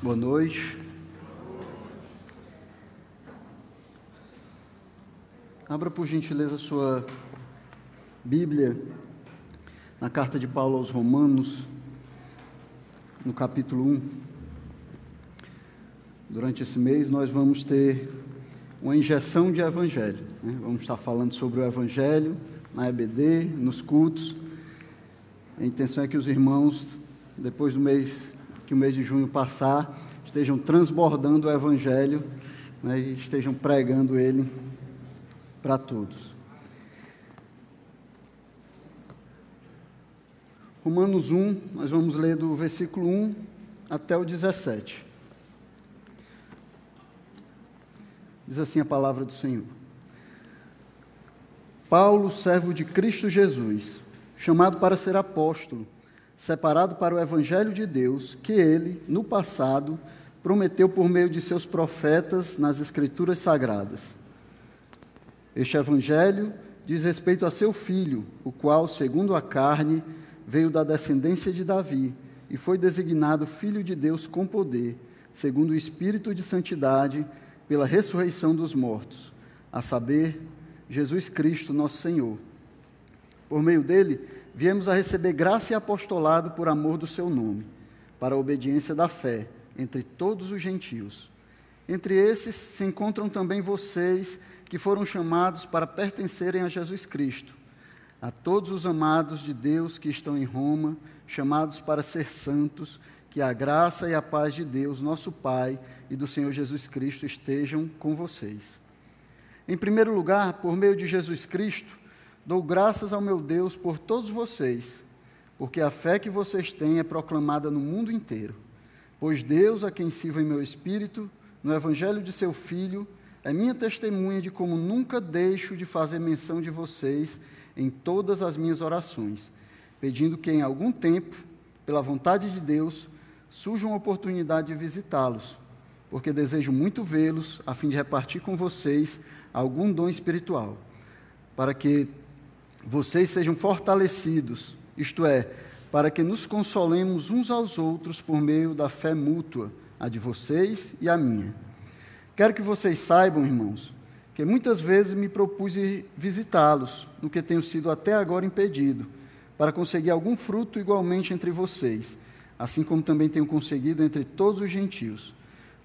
Boa noite. Abra por gentileza sua Bíblia na carta de Paulo aos Romanos, no capítulo 1. Durante esse mês nós vamos ter uma injeção de evangelho. Né? Vamos estar falando sobre o evangelho na EBD, nos cultos. A intenção é que os irmãos, depois do mês que o mês de junho passar, estejam transbordando o Evangelho né, e estejam pregando ele para todos. Romanos 1, nós vamos ler do versículo 1 até o 17. Diz assim a palavra do Senhor. Paulo, servo de Cristo Jesus, chamado para ser apóstolo, separado para o Evangelho de Deus, que ele, no passado, prometeu por meio de seus profetas nas Escrituras Sagradas. Este Evangelho diz respeito a seu filho, o qual, segundo a carne, veio da descendência de Davi e foi designado Filho de Deus com poder, segundo o Espírito de Santidade, pela ressurreição dos mortos, a saber, Jesus Cristo, nosso Senhor. Por meio dele, viemos a receber graça e apostolado por amor do seu nome, para a obediência da fé entre todos os gentios. Entre esses se encontram também vocês que foram chamados para pertencerem a Jesus Cristo. A todos os amados de Deus que estão em Roma, chamados para ser santos, que a graça e a paz de Deus, nosso Pai, e do Senhor Jesus Cristo estejam com vocês. Em primeiro lugar, por meio de Jesus Cristo, Dou graças ao meu Deus por todos vocês, porque a fé que vocês têm é proclamada no mundo inteiro. Pois Deus, a quem sirvo em meu espírito, no evangelho de seu Filho, é minha testemunha de como nunca deixo de fazer menção de vocês em todas as minhas orações, pedindo que em algum tempo, pela vontade de Deus, surja uma oportunidade de visitá-los, porque desejo muito vê-los, a fim de repartir com vocês algum dom espiritual, para que vocês sejam fortalecidos, isto é, para que nos consolemos uns aos outros por meio da fé mútua, a de vocês e a minha. Quero que vocês saibam, irmãos, que muitas vezes me propus visitá-los, no que tenho sido até agora impedido, para conseguir algum fruto igualmente entre vocês, assim como também tenho conseguido entre todos os gentios.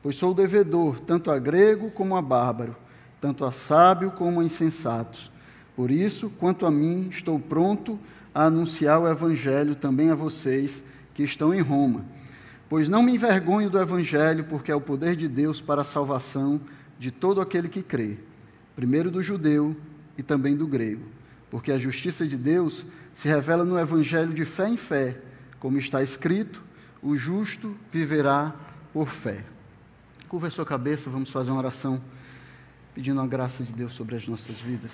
Pois sou devedor tanto a grego como a bárbaro, tanto a sábio como a insensatos. Por isso, quanto a mim, estou pronto a anunciar o Evangelho também a vocês que estão em Roma. Pois não me envergonho do Evangelho, porque é o poder de Deus para a salvação de todo aquele que crê, primeiro do judeu e também do grego. Porque a justiça de Deus se revela no Evangelho de fé em fé, como está escrito: o justo viverá por fé. Curva a sua cabeça, vamos fazer uma oração pedindo a graça de Deus sobre as nossas vidas.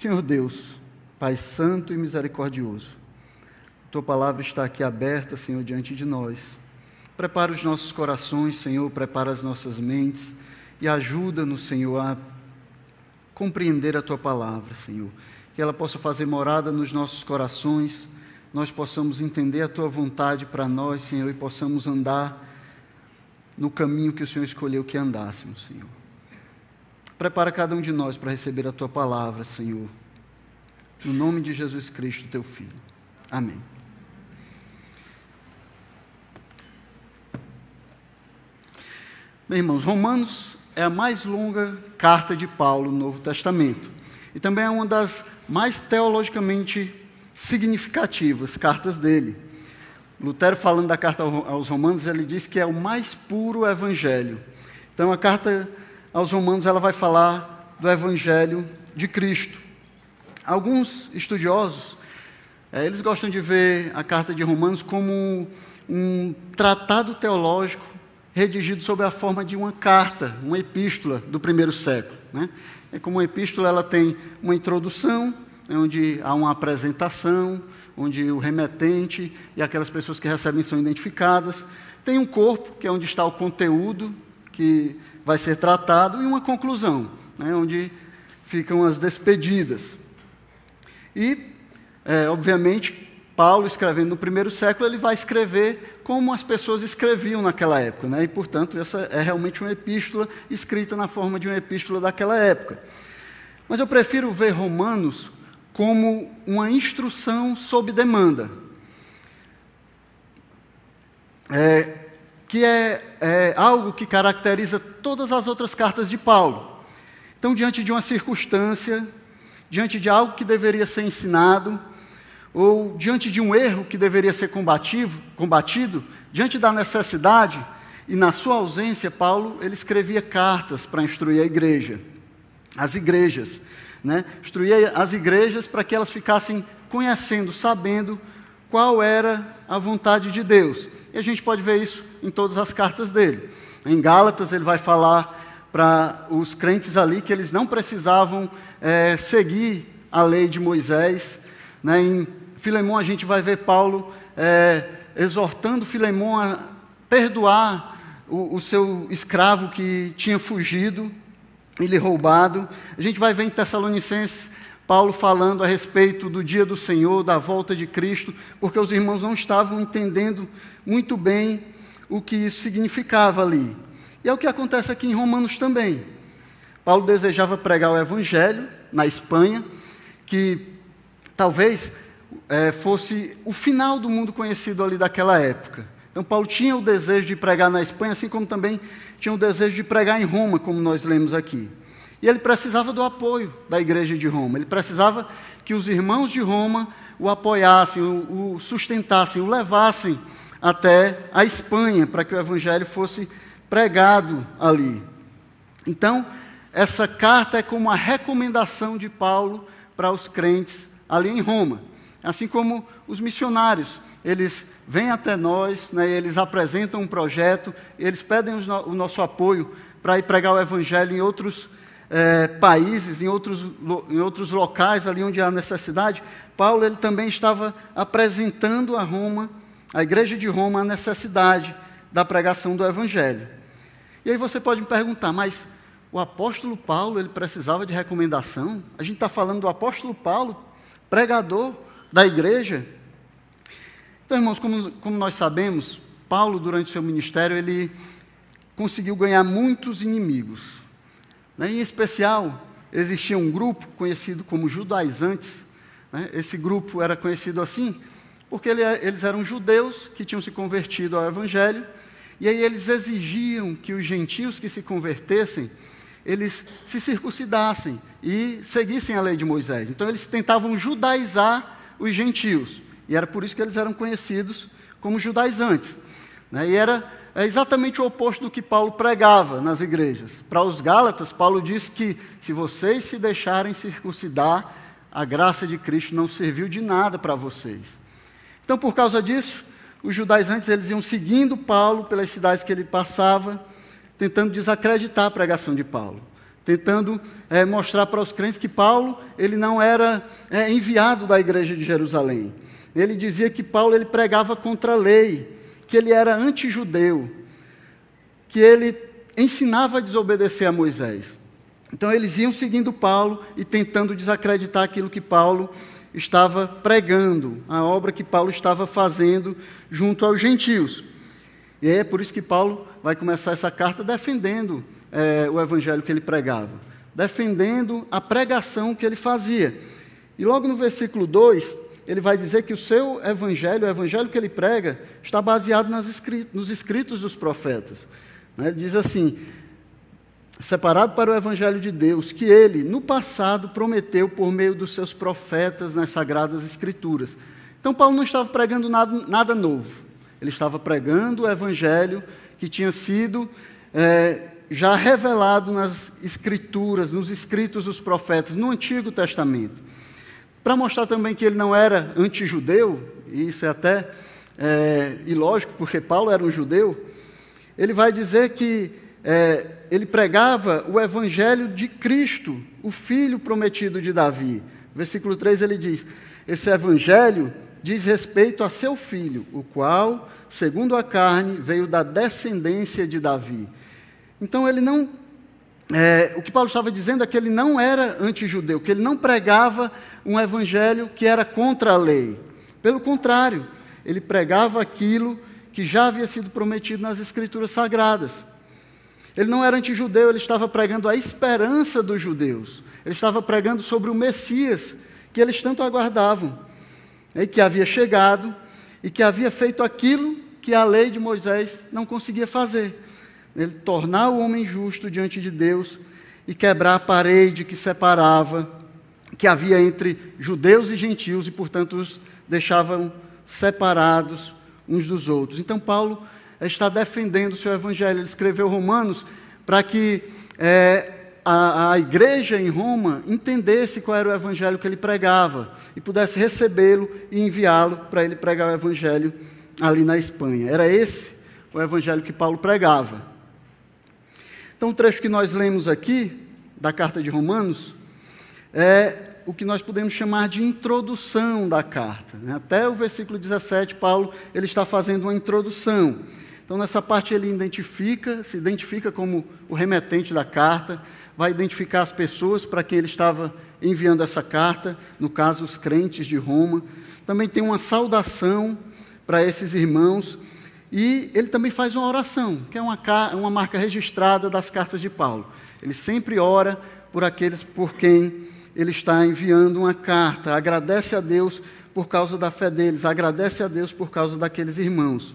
Senhor Deus, Pai Santo e Misericordioso, Tua palavra está aqui aberta, Senhor, diante de nós. Prepara os nossos corações, Senhor, prepara as nossas mentes e ajuda-nos, Senhor, a compreender a Tua palavra, Senhor. Que ela possa fazer morada nos nossos corações, nós possamos entender a Tua vontade para nós, Senhor, e possamos andar no caminho que o Senhor escolheu que andássemos, Senhor. Prepara cada um de nós para receber a tua palavra, Senhor. No nome de Jesus Cristo, teu Filho. Amém. Meus irmãos, Romanos é a mais longa carta de Paulo no Novo Testamento. E também é uma das mais teologicamente significativas cartas dele. Lutero, falando da carta aos Romanos, ele diz que é o mais puro evangelho. Então, a carta aos Romanos, ela vai falar do Evangelho de Cristo. Alguns estudiosos, é, eles gostam de ver a carta de Romanos como um tratado teológico redigido sob a forma de uma carta, uma epístola do primeiro século. Né? É como uma epístola, ela tem uma introdução, né, onde há uma apresentação, onde o remetente e aquelas pessoas que recebem são identificadas. Tem um corpo, que é onde está o conteúdo que vai ser tratado, e uma conclusão, né, onde ficam as despedidas. E, é, obviamente, Paulo, escrevendo no primeiro século, ele vai escrever como as pessoas escreviam naquela época. Né? E, portanto, essa é realmente uma epístola escrita na forma de uma epístola daquela época. Mas eu prefiro ver Romanos como uma instrução sob demanda. É, que é, é algo que caracteriza todas as outras cartas de Paulo. Então, diante de uma circunstância, diante de algo que deveria ser ensinado, ou diante de um erro que deveria ser combativo, combatido, diante da necessidade, e na sua ausência, Paulo ele escrevia cartas para instruir a igreja, as igrejas, né? instruía as igrejas para que elas ficassem conhecendo, sabendo qual era a vontade de Deus. E a gente pode ver isso em todas as cartas dele. Em Gálatas, ele vai falar para os crentes ali que eles não precisavam é, seguir a lei de Moisés. Né? Em Filemão, a gente vai ver Paulo é, exortando Filemão a perdoar o, o seu escravo que tinha fugido e lhe roubado. A gente vai ver em Tessalonicenses Paulo falando a respeito do dia do Senhor, da volta de Cristo, porque os irmãos não estavam entendendo muito bem o que isso significava ali. E é o que acontece aqui em Romanos também. Paulo desejava pregar o Evangelho na Espanha, que talvez é, fosse o final do mundo conhecido ali daquela época. Então, Paulo tinha o desejo de pregar na Espanha, assim como também tinha o desejo de pregar em Roma, como nós lemos aqui. E ele precisava do apoio da igreja de Roma, ele precisava que os irmãos de Roma o apoiassem, o, sustentassem, o levassem até a Espanha, para que o evangelho fosse pregado ali. Então, essa carta é como uma recomendação de Paulo para os crentes ali em Roma. Assim como os missionários, eles vêm até nós, né, eles apresentam um projeto, eles pedem o nosso apoio para ir pregar o Evangelho em outros é, países, em outros, em outros locais ali onde há necessidade. Paulo ele também estava apresentando a Roma, a igreja de Roma, a necessidade da pregação do Evangelho. E aí você pode me perguntar, mas o apóstolo Paulo ele precisava de recomendação? A gente está falando do apóstolo Paulo, pregador da igreja. Então, irmãos, como, como nós sabemos, Paulo, durante seu ministério, ele conseguiu ganhar muitos inimigos. Né? Em especial, existia um grupo conhecido como judaizantes. Né? Esse grupo era conhecido assim porque ele, eles eram judeus que tinham se convertido ao Evangelho, e aí eles exigiam que os gentios que se convertessem, eles se circuncidassem e seguissem a lei de Moisés. Então eles tentavam judaizar os gentios. E era por isso que eles eram conhecidos como judaizantes. Né? E era é exatamente o oposto do que Paulo pregava nas igrejas. Para os Gálatas, Paulo diz que se vocês se deixarem circuncidar, a graça de Cristo não serviu de nada para vocês. Então, por causa disso, os judaizantes eles iam seguindo Paulo pelas cidades que ele passava, tentando desacreditar a pregação de Paulo tentando é, mostrar para os crentes que Paulo ele não era é, enviado da igreja de Jerusalém. Ele dizia que Paulo ele pregava contra a lei, que ele era antijudeu, que ele ensinava a desobedecer a Moisés. Então eles iam seguindo Paulo e tentando desacreditar aquilo que Paulo estava pregando, a obra que Paulo estava fazendo junto aos gentios. E é por isso que Paulo vai começar essa carta defendendo é, o evangelho que ele pregava, defendendo a pregação que ele fazia. E logo no versículo 2, ele vai dizer que o seu evangelho, o evangelho que ele prega, está baseado nos escritos dos profetas. Né? Ele diz assim: separado para o evangelho de Deus, que ele, no passado, prometeu por meio dos seus profetas nas sagradas escrituras. Então, Paulo não estava pregando nada, nada novo, ele estava pregando o evangelho que tinha sido é, já revelado nas escrituras, nos escritos dos profetas, no Antigo Testamento. Para mostrar também que ele não era antijudeu, e isso é até é, ilógico, porque Paulo era um judeu, ele vai dizer que é, ele pregava o evangelho de Cristo, o filho prometido de Davi. Versículo 3 ele diz: Esse evangelho diz respeito a seu filho, o qual, segundo a carne, veio da descendência de Davi então ele não. É, o que Paulo estava dizendo é que ele não era antijudeu, que ele não pregava um evangelho que era contra a lei. Pelo contrário, ele pregava aquilo que já havia sido prometido nas Escrituras Sagradas. Ele não era antijudeu, ele estava pregando a esperança dos judeus. Ele estava pregando sobre o Messias que eles tanto aguardavam, e que havia chegado e que havia feito aquilo que a lei de Moisés não conseguia fazer. Ele tornar o homem justo diante de Deus e quebrar a parede que separava, que havia entre judeus e gentios e, portanto, os deixavam separados uns dos outros. Então, Paulo está defendendo o seu evangelho. Ele escreveu Romanos para que é, a, a igreja em Roma entendesse qual era o evangelho que ele pregava e pudesse recebê-lo e enviá-lo para ele pregar o evangelho ali na Espanha. Era esse o evangelho que Paulo pregava. Então, o trecho que nós lemos aqui, da carta de Romanos, é o que nós podemos chamar de introdução da carta. Né? Até o versículo 17, Paulo ele está fazendo uma introdução. Então, nessa parte, ele identifica, se identifica como o remetente da carta, vai identificar as pessoas para quem ele estava enviando essa carta, no caso, os crentes de Roma. Também tem uma saudação para esses irmãos. E ele também faz uma oração, que é uma, uma marca registrada das cartas de Paulo. Ele sempre ora por aqueles por quem ele está enviando uma carta, agradece a Deus por causa da fé deles, agradece a Deus por causa daqueles irmãos.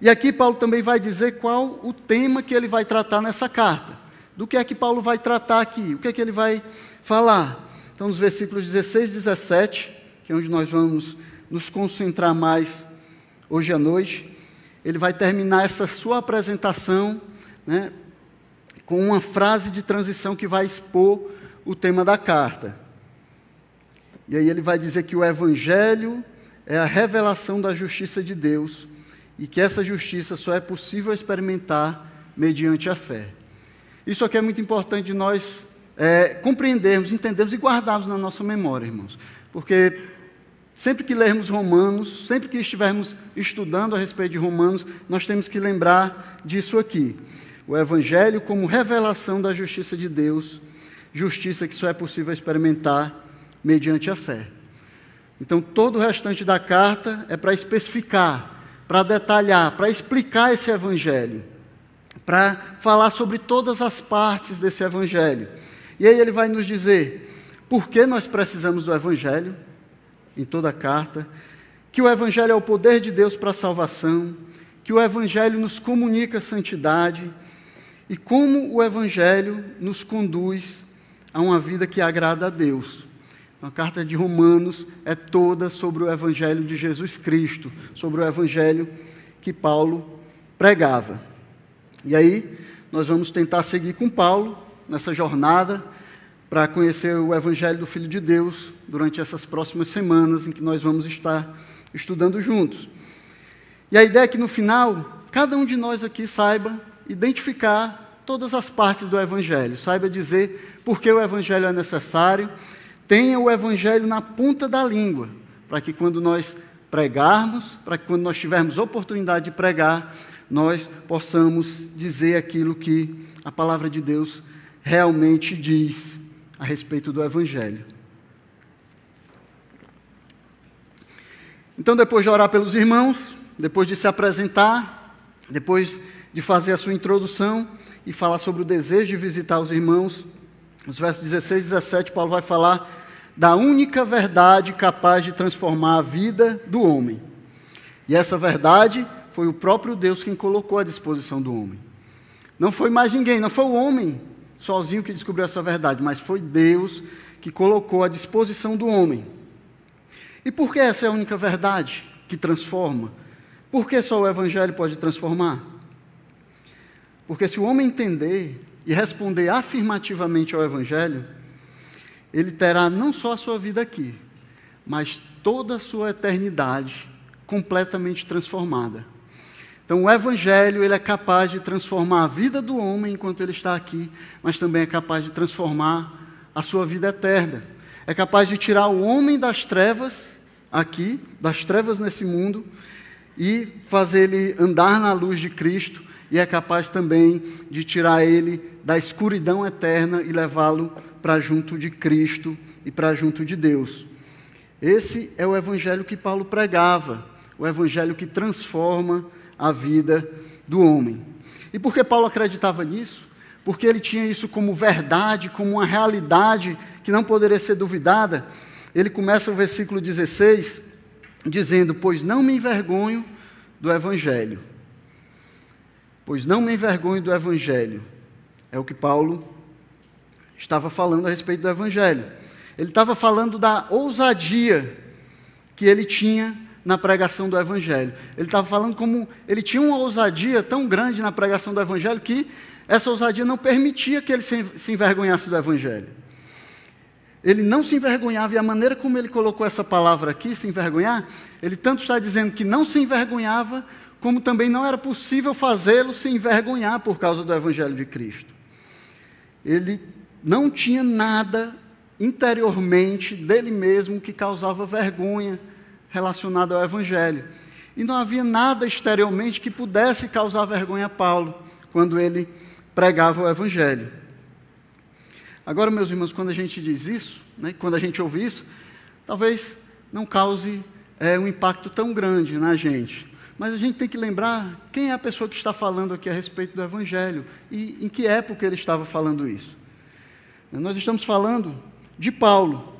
E aqui Paulo também vai dizer qual o tema que ele vai tratar nessa carta. Do que é que Paulo vai tratar aqui? O que é que ele vai falar? Então, nos versículos 16 e 17, que é onde nós vamos nos concentrar mais hoje à noite, ele vai terminar essa sua apresentação né, com uma frase de transição que vai expor o tema da carta. E aí ele vai dizer que o Evangelho é a revelação da justiça de Deus e que essa justiça só é possível experimentar mediante a fé. Isso aqui é muito importante de nós é, compreendermos, entendermos e guardarmos na nossa memória, irmãos. Porque sempre que lermos Romanos, sempre que estivermos estudando a respeito de Romanos, nós temos que lembrar disso aqui. O Evangelho como revelação da justiça de Deus, justiça que só é possível experimentar mediante a fé. Então, todo o restante da carta é para especificar para detalhar, para explicar esse evangelho, para falar sobre todas as partes desse evangelho. E aí ele vai nos dizer por que nós precisamos do evangelho, em toda a carta, que o evangelho é o poder de Deus para a salvação, que o evangelho nos comunica santidade e como o evangelho nos conduz a uma vida que agrada a Deus. A carta de Romanos é toda sobre o Evangelho de Jesus Cristo, sobre o Evangelho que Paulo pregava. E aí, nós vamos tentar seguir com Paulo nessa jornada para conhecer o Evangelho do Filho de Deus durante essas próximas semanas em que nós vamos estar estudando juntos. E a ideia é que no final, cada um de nós aqui saiba identificar todas as partes do Evangelho, saiba dizer por que o Evangelho é necessário tenha o Evangelho na ponta da língua, para que quando nós pregarmos, para que quando nós tivermos oportunidade de pregar, nós possamos dizer aquilo que a palavra de Deus realmente diz a respeito do Evangelho. Então, depois de orar pelos irmãos, depois de se apresentar, depois de fazer a sua introdução e falar sobre o desejo de visitar os irmãos, nos versos 16 e 17, Paulo vai falar da única verdade capaz de transformar a vida do homem. E essa verdade foi o próprio Deus quem colocou à disposição do homem. Não foi mais ninguém, não foi o homem sozinho que descobriu essa verdade, mas foi Deus que colocou à disposição do homem. E por que essa é a única verdade que transforma? Por que só o Evangelho pode transformar? Porque se o homem entender e responder afirmativamente ao Evangelho, ele terá não só a sua vida aqui, mas toda a sua eternidade completamente transformada. Então, o Evangelho ele é capaz de transformar a vida do homem enquanto ele está aqui, mas também é capaz de transformar a sua vida eterna. É capaz de tirar o homem das trevas aqui, das trevas nesse mundo, e fazer ele andar na luz de Cristo, e é capaz também de tirar ele da escuridão eterna e levá-lo para junto de Cristo e para junto de Deus. Esse é o evangelho que Paulo pregava, o evangelho que transforma a vida do homem. E por que Paulo acreditava nisso? Porque ele tinha isso como verdade, como uma realidade que não poderia ser duvidada. Ele começa o versículo 16 dizendo: Pois não me envergonho do evangelho. Pois não me envergonho do evangelho. É o que Paulo estava falando a respeito do evangelho. Ele estava falando da ousadia que ele tinha na pregação do Evangelho. Ele estava falando como ele tinha uma ousadia tão grande na pregação do Evangelho que essa ousadia não permitia que ele se, se envergonhasse do Evangelho. Ele não se envergonhava, e a maneira como ele colocou essa palavra aqui, se envergonhar, ele tanto está dizendo que não se envergonhava, como também não era possível fazê-lo se envergonhar por causa do Evangelho de Cristo. Ele não tinha nada interiormente dele mesmo que causava vergonha relacionado ao Evangelho. E não havia nada exteriormente que pudesse causar vergonha a Paulo quando ele pregava o Evangelho. Agora, meus irmãos, quando a gente diz isso, né, quando a gente ouve isso, talvez não cause é, um impacto tão grande na gente. Mas a gente tem que lembrar quem é a pessoa que está falando aqui a respeito do Evangelho e em que época ele estava falando isso. Nós estamos falando de Paulo,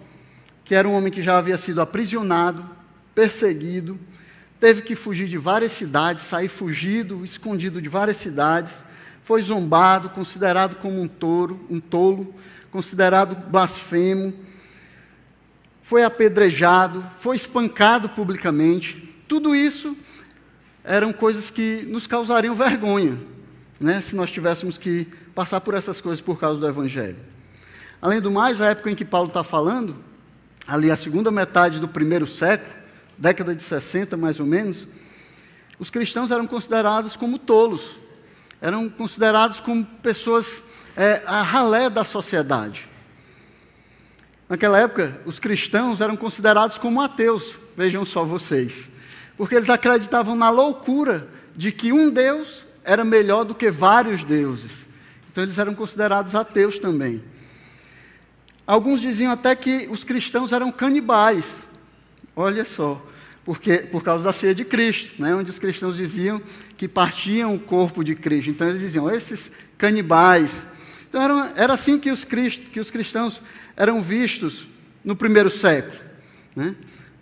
que era um homem que já havia sido aprisionado, perseguido, teve que fugir de várias cidades, sair fugido, escondido de várias cidades, foi zombado, considerado como um touro, um tolo, considerado blasfemo, foi apedrejado, foi espancado publicamente. Tudo isso eram coisas que nos causariam vergonha, né, se nós tivéssemos que passar por essas coisas por causa do Evangelho. Além do mais, a época em que Paulo está falando, ali a segunda metade do primeiro século, década de 60 mais ou menos, os cristãos eram considerados como tolos, eram considerados como pessoas é, a ralé da sociedade. Naquela época, os cristãos eram considerados como ateus, vejam só vocês, porque eles acreditavam na loucura de que um Deus era melhor do que vários deuses. Então, eles eram considerados ateus também. Alguns diziam até que os cristãos eram canibais. Olha só, porque por causa da ceia de Cristo, né, onde os cristãos diziam que partiam o corpo de Cristo. Então eles diziam, esses canibais. Então era, era assim que os, que os cristãos eram vistos no primeiro século. Né?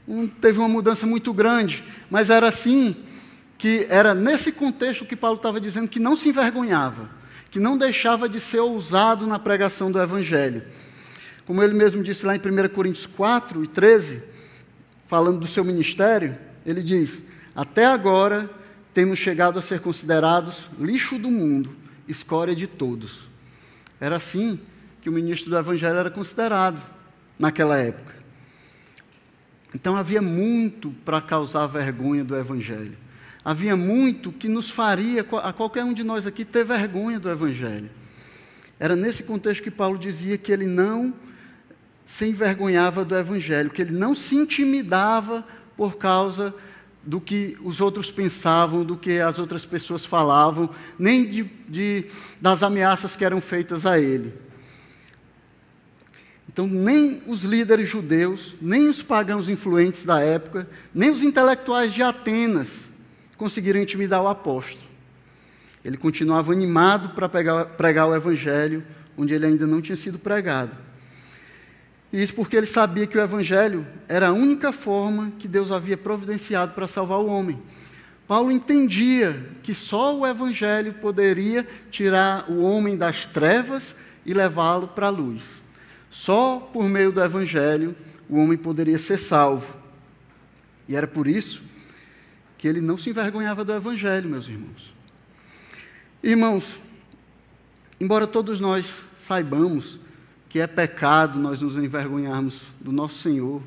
Um, teve uma mudança muito grande, mas era assim que era nesse contexto que Paulo estava dizendo que não se envergonhava, que não deixava de ser ousado na pregação do Evangelho. Como ele mesmo disse lá em 1 Coríntios 4 e 13, falando do seu ministério, ele diz: Até agora temos chegado a ser considerados lixo do mundo, escória de todos. Era assim que o ministro do Evangelho era considerado naquela época. Então havia muito para causar vergonha do Evangelho. Havia muito que nos faria, a qualquer um de nós aqui, ter vergonha do Evangelho. Era nesse contexto que Paulo dizia que ele não se envergonhava do Evangelho, que ele não se intimidava por causa do que os outros pensavam, do que as outras pessoas falavam, nem de, de, das ameaças que eram feitas a ele. Então, nem os líderes judeus, nem os pagãos influentes da época, nem os intelectuais de Atenas conseguiram intimidar o apóstolo. Ele continuava animado para pregar o evangelho onde ele ainda não tinha sido pregado. Isso porque ele sabia que o Evangelho era a única forma que Deus havia providenciado para salvar o homem. Paulo entendia que só o Evangelho poderia tirar o homem das trevas e levá-lo para a luz. Só por meio do Evangelho o homem poderia ser salvo. E era por isso que ele não se envergonhava do Evangelho, meus irmãos. Irmãos, embora todos nós saibamos que é pecado nós nos envergonharmos do nosso Senhor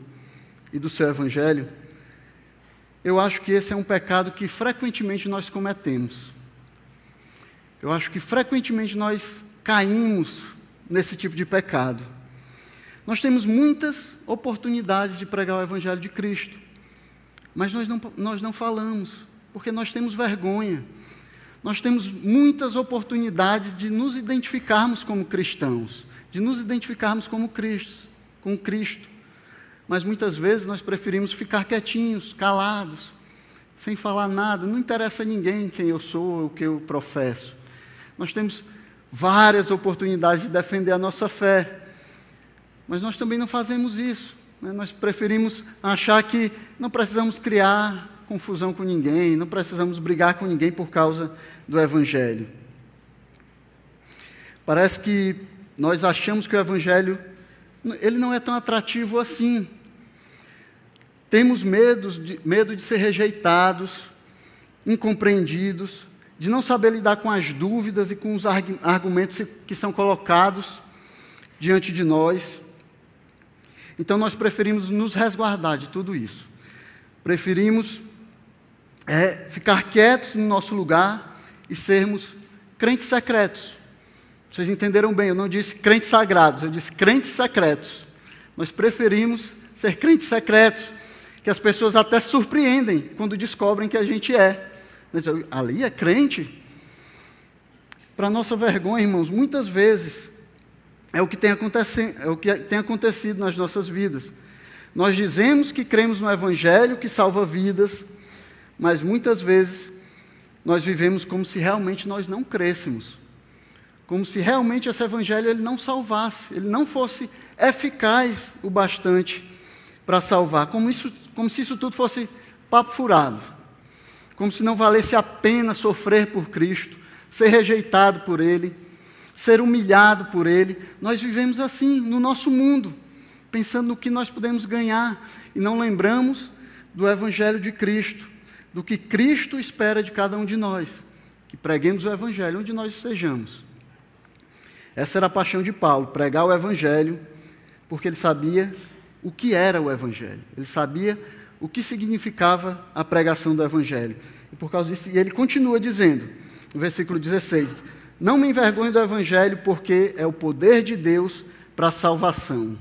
e do seu Evangelho, eu acho que esse é um pecado que frequentemente nós cometemos. Eu acho que frequentemente nós caímos nesse tipo de pecado. Nós temos muitas oportunidades de pregar o Evangelho de Cristo, mas nós não, nós não falamos, porque nós temos vergonha. Nós temos muitas oportunidades de nos identificarmos como cristãos, de nos identificarmos como Cristo, com Cristo, Mas muitas vezes nós preferimos ficar quietinhos, calados, sem falar nada. Não interessa a ninguém quem eu sou, o que eu professo. Nós temos várias oportunidades de defender a nossa fé, mas nós também não fazemos isso. Né? Nós preferimos achar que não precisamos criar confusão com ninguém, não precisamos brigar com ninguém por causa do Evangelho. Parece que nós achamos que o Evangelho ele não é tão atrativo assim. Temos medo de, medo de ser rejeitados, incompreendidos, de não saber lidar com as dúvidas e com os argumentos que são colocados diante de nós. Então nós preferimos nos resguardar de tudo isso. Preferimos é, ficar quietos no nosso lugar e sermos crentes secretos. Vocês entenderam bem, eu não disse crentes sagrados, eu disse crentes secretos. Nós preferimos ser crentes secretos, que as pessoas até surpreendem quando descobrem que a gente é. Ali é crente? Para nossa vergonha, irmãos, muitas vezes é o que tem é o que tem acontecido nas nossas vidas. Nós dizemos que cremos no Evangelho que salva vidas, mas muitas vezes nós vivemos como se realmente nós não crêssemos. Como se realmente esse Evangelho ele não salvasse, ele não fosse eficaz o bastante para salvar. Como, isso, como se isso tudo fosse papo furado. Como se não valesse a pena sofrer por Cristo, ser rejeitado por Ele ser humilhado por Ele. Nós vivemos assim no nosso mundo, pensando no que nós podemos ganhar e não lembramos do Evangelho de Cristo, do que Cristo espera de cada um de nós, que preguemos o Evangelho onde nós estejamos. Essa era a paixão de Paulo, pregar o Evangelho, porque ele sabia o que era o Evangelho, ele sabia o que significava a pregação do Evangelho. E por causa disso, ele continua dizendo, no versículo 16: não me envergonhe do Evangelho, porque é o poder de Deus para a salvação.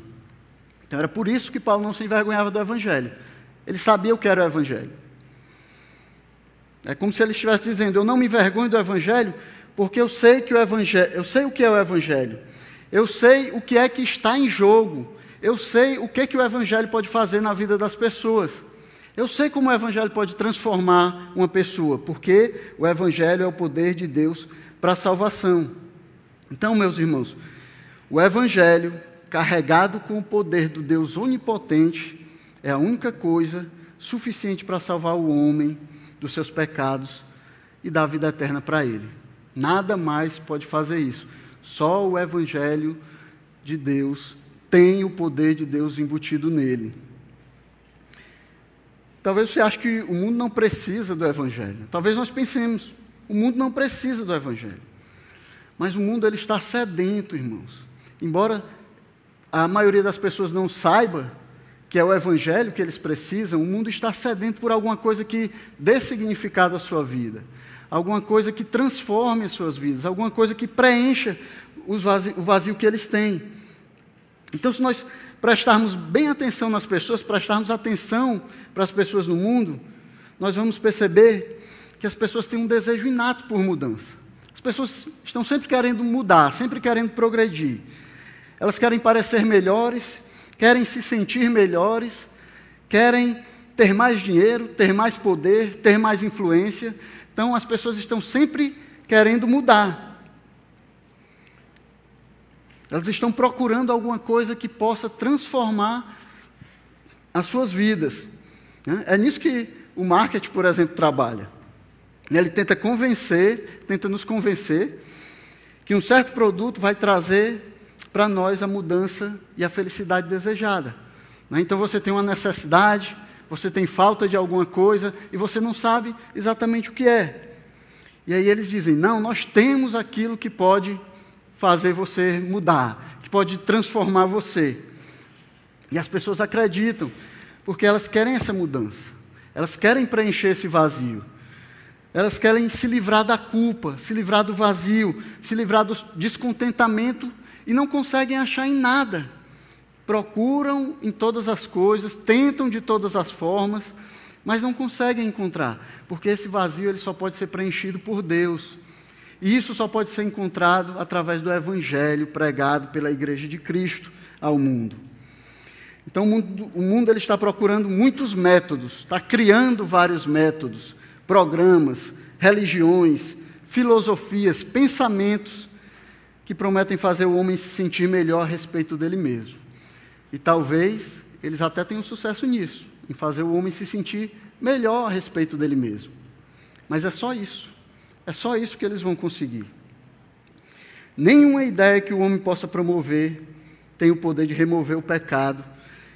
Então era por isso que Paulo não se envergonhava do Evangelho. Ele sabia o que era o Evangelho. É como se ele estivesse dizendo: Eu não me envergonho do Evangelho, porque eu sei que o Evangelho, eu sei o que é o Evangelho. Eu sei o que é que está em jogo. Eu sei o que que o Evangelho pode fazer na vida das pessoas. Eu sei como o Evangelho pode transformar uma pessoa, porque o Evangelho é o poder de Deus para a salvação. Então, meus irmãos, o Evangelho, carregado com o poder do Deus onipotente, é a única coisa suficiente para salvar o homem dos seus pecados e dar vida eterna para ele. Nada mais pode fazer isso. Só o Evangelho de Deus tem o poder de Deus embutido nele. Talvez você ache que o mundo não precisa do Evangelho. Talvez nós pensemos, o mundo não precisa do Evangelho. Mas o mundo ele está sedento, irmãos. Embora a maioria das pessoas não saiba que é o Evangelho que eles precisam, o mundo está sedento por alguma coisa que dê significado à sua vida, alguma coisa que transforme as suas vidas, alguma coisa que preencha vazio, o vazio que eles têm. Então, se nós prestarmos bem atenção nas pessoas, prestarmos atenção para as pessoas no mundo, nós vamos perceber que as pessoas têm um desejo inato por mudança. As pessoas estão sempre querendo mudar, sempre querendo progredir. Elas querem parecer melhores, querem se sentir melhores, querem ter mais dinheiro, ter mais poder, ter mais influência. Então as pessoas estão sempre querendo mudar. Elas estão procurando alguma coisa que possa transformar as suas vidas. Né? É nisso que o marketing, por exemplo, trabalha. Ele tenta convencer, tenta nos convencer que um certo produto vai trazer para nós a mudança e a felicidade desejada. Né? Então você tem uma necessidade, você tem falta de alguma coisa e você não sabe exatamente o que é. E aí eles dizem: não, nós temos aquilo que pode fazer você mudar, que pode transformar você. E as pessoas acreditam, porque elas querem essa mudança, elas querem preencher esse vazio. Elas querem se livrar da culpa, se livrar do vazio, se livrar do descontentamento e não conseguem achar em nada. Procuram em todas as coisas, tentam de todas as formas, mas não conseguem encontrar, porque esse vazio ele só pode ser preenchido por Deus. E isso só pode ser encontrado através do evangelho pregado pela igreja de Cristo ao mundo. Então o mundo, o mundo ele está procurando muitos métodos, está criando vários métodos, programas, religiões, filosofias, pensamentos que prometem fazer o homem se sentir melhor a respeito dele mesmo. E talvez eles até tenham sucesso nisso, em fazer o homem se sentir melhor a respeito dele mesmo. Mas é só isso. É só isso que eles vão conseguir. Nenhuma ideia que o homem possa promover tem o poder de remover o pecado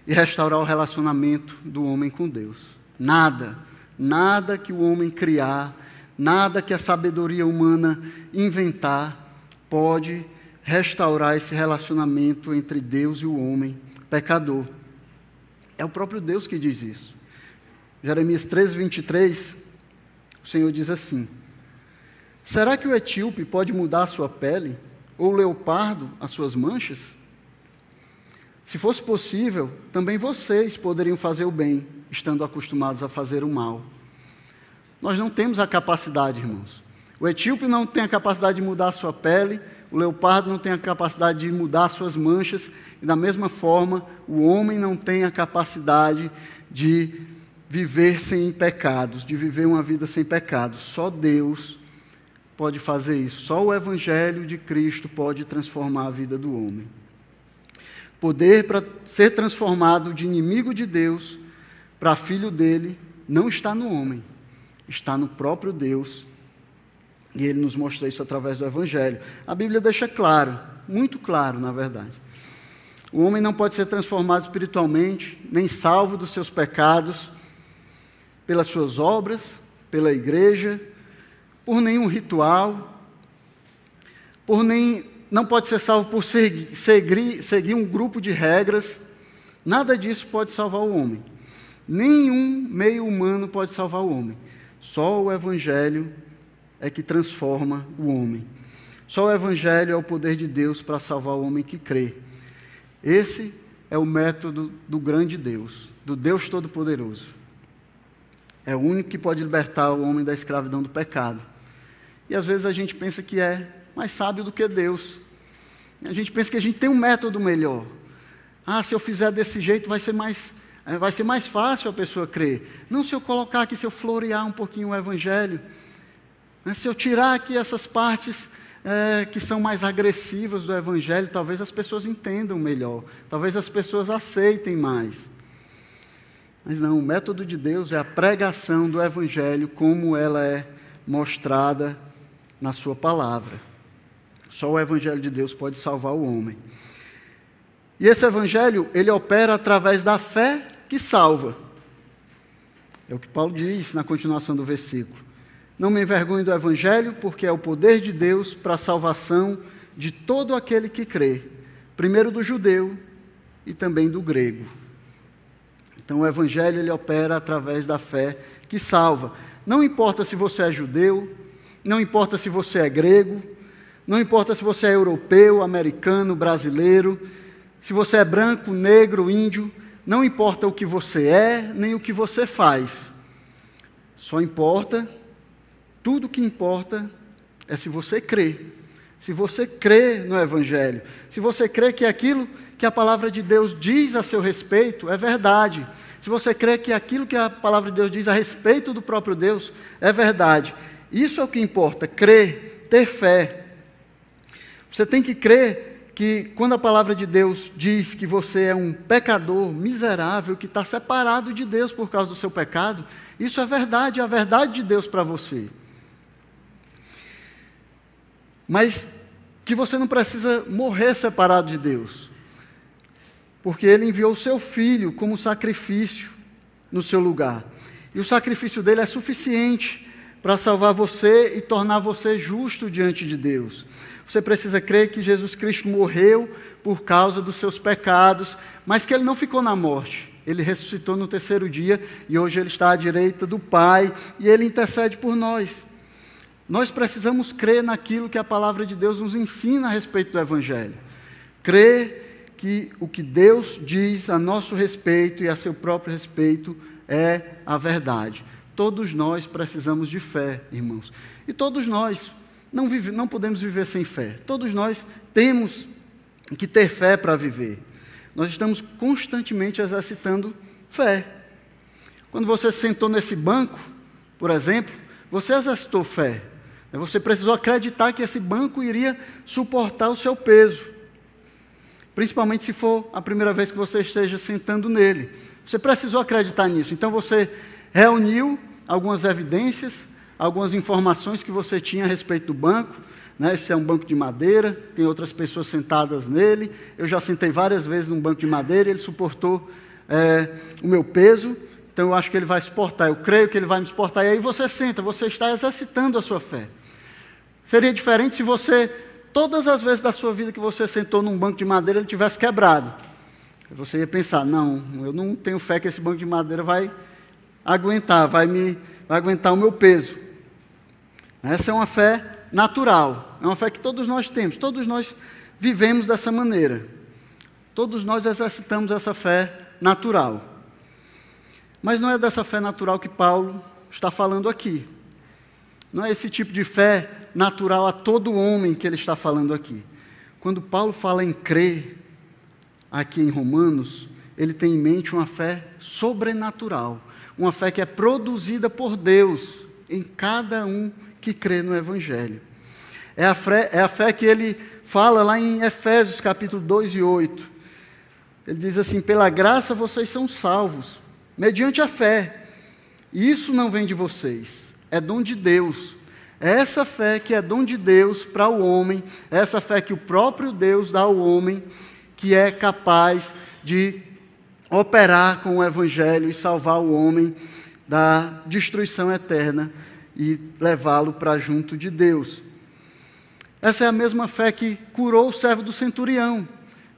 e restaurar o relacionamento do homem com Deus. Nada, nada que o homem criar, nada que a sabedoria humana inventar pode restaurar esse relacionamento entre Deus e o homem pecador. É o próprio Deus que diz isso. Jeremias 13, 23, o Senhor diz assim: Será que o etíope pode mudar a sua pele? Ou o leopardo as suas manchas? Se fosse possível, também vocês poderiam fazer o bem, estando acostumados a fazer o mal. Nós não temos a capacidade, irmãos. O etíope não tem a capacidade de mudar a sua pele, o leopardo não tem a capacidade de mudar as suas manchas, e da mesma forma, o homem não tem a capacidade de viver sem pecados, de viver uma vida sem pecados. Só Deus pode fazer isso. Só o Evangelho de Cristo pode transformar a vida do homem. Poder para ser transformado de inimigo de Deus para filho dele não está no homem, está no próprio Deus. E ele nos mostra isso através do Evangelho. A Bíblia deixa claro, muito claro, na verdade. O homem não pode ser transformado espiritualmente, nem salvo dos seus pecados, pelas suas obras, pela igreja, por nenhum ritual, por nem, não pode ser salvo por seguir, seguir, seguir um grupo de regras. Nada disso pode salvar o homem. Nenhum meio humano pode salvar o homem. Só o Evangelho é que transforma o homem. Só o Evangelho é o poder de Deus para salvar o homem que crê. Esse é o método do grande Deus, do Deus Todo-Poderoso. É o único que pode libertar o homem da escravidão do pecado. E às vezes a gente pensa que é mais sábio do que Deus. A gente pensa que a gente tem um método melhor. Ah, se eu fizer desse jeito vai ser mais, eh, vai ser mais fácil a pessoa crer. Não se eu colocar aqui, se eu florear um pouquinho o Evangelho. Né, se eu tirar aqui essas partes é, que são mais agressivas do Evangelho, talvez as pessoas entendam melhor. Talvez as pessoas aceitem mais. Mas não, o método de Deus é a pregação do Evangelho como ela é mostrada na Sua palavra. Só o Evangelho de Deus pode salvar o homem. E esse Evangelho, ele opera através da fé que salva. É o que Paulo diz na continuação do versículo. Não me envergonhe do Evangelho, porque é o poder de Deus para a salvação de todo aquele que crê, primeiro do judeu e também do grego. Então o Evangelho ele opera através da fé que salva. Não importa se você é judeu, não importa se você é grego, não importa se você é europeu, americano, brasileiro, se você é branco, negro, índio, não importa o que você é, nem o que você faz. Só importa, tudo que importa é se você crê. Se você crê no Evangelho, se você crê que aquilo que a palavra de Deus diz a seu respeito é verdade, se você crê que aquilo que a palavra de Deus diz a respeito do próprio Deus é verdade, isso é o que importa, crer, ter fé. Você tem que crer que quando a palavra de Deus diz que você é um pecador miserável, que está separado de Deus por causa do seu pecado, isso é verdade, é a verdade de Deus para você. Mas que você não precisa morrer separado de Deus, porque Ele enviou o seu filho como sacrifício no seu lugar, e o sacrifício dele é suficiente para salvar você e tornar você justo diante de Deus. Você precisa crer que Jesus Cristo morreu por causa dos seus pecados, mas que ele não ficou na morte. Ele ressuscitou no terceiro dia e hoje ele está à direita do Pai e ele intercede por nós. Nós precisamos crer naquilo que a palavra de Deus nos ensina a respeito do Evangelho. Crer que o que Deus diz a nosso respeito e a seu próprio respeito é a verdade. Todos nós precisamos de fé, irmãos. E todos nós não, vive, não podemos viver sem fé. Todos nós temos que ter fé para viver. nós estamos constantemente exercitando fé. Quando você sentou nesse banco, por exemplo, você exercitou fé. Você precisou acreditar que esse banco iria suportar o seu peso. Principalmente se for a primeira vez que você esteja sentando nele. Você precisou acreditar nisso. Então você reuniu algumas evidências, algumas informações que você tinha a respeito do banco. Né? Esse é um banco de madeira, tem outras pessoas sentadas nele. Eu já sentei várias vezes num banco de madeira, ele suportou é, o meu peso. Então eu acho que ele vai suportar, eu creio que ele vai me suportar. E aí você senta, você está exercitando a sua fé. Seria diferente se você, todas as vezes da sua vida que você sentou num banco de madeira, ele tivesse quebrado. Você ia pensar, não, eu não tenho fé que esse banco de madeira vai aguentar, vai, me, vai aguentar o meu peso. Essa é uma fé natural, é uma fé que todos nós temos, todos nós vivemos dessa maneira. Todos nós exercitamos essa fé natural. Mas não é dessa fé natural que Paulo está falando aqui. Não é esse tipo de fé natural a todo homem que ele está falando aqui. Quando Paulo fala em crer, aqui em Romanos, ele tem em mente uma fé sobrenatural, uma fé que é produzida por Deus em cada um que crê no Evangelho. É a fé, é a fé que ele fala lá em Efésios capítulo 2 e 8. Ele diz assim: pela graça vocês são salvos, mediante a fé. E isso não vem de vocês, é dom de Deus. Essa fé que é dom de Deus para o homem, essa fé que o próprio Deus dá ao homem, que é capaz de operar com o Evangelho e salvar o homem da destruição eterna e levá-lo para junto de Deus. Essa é a mesma fé que curou o servo do centurião.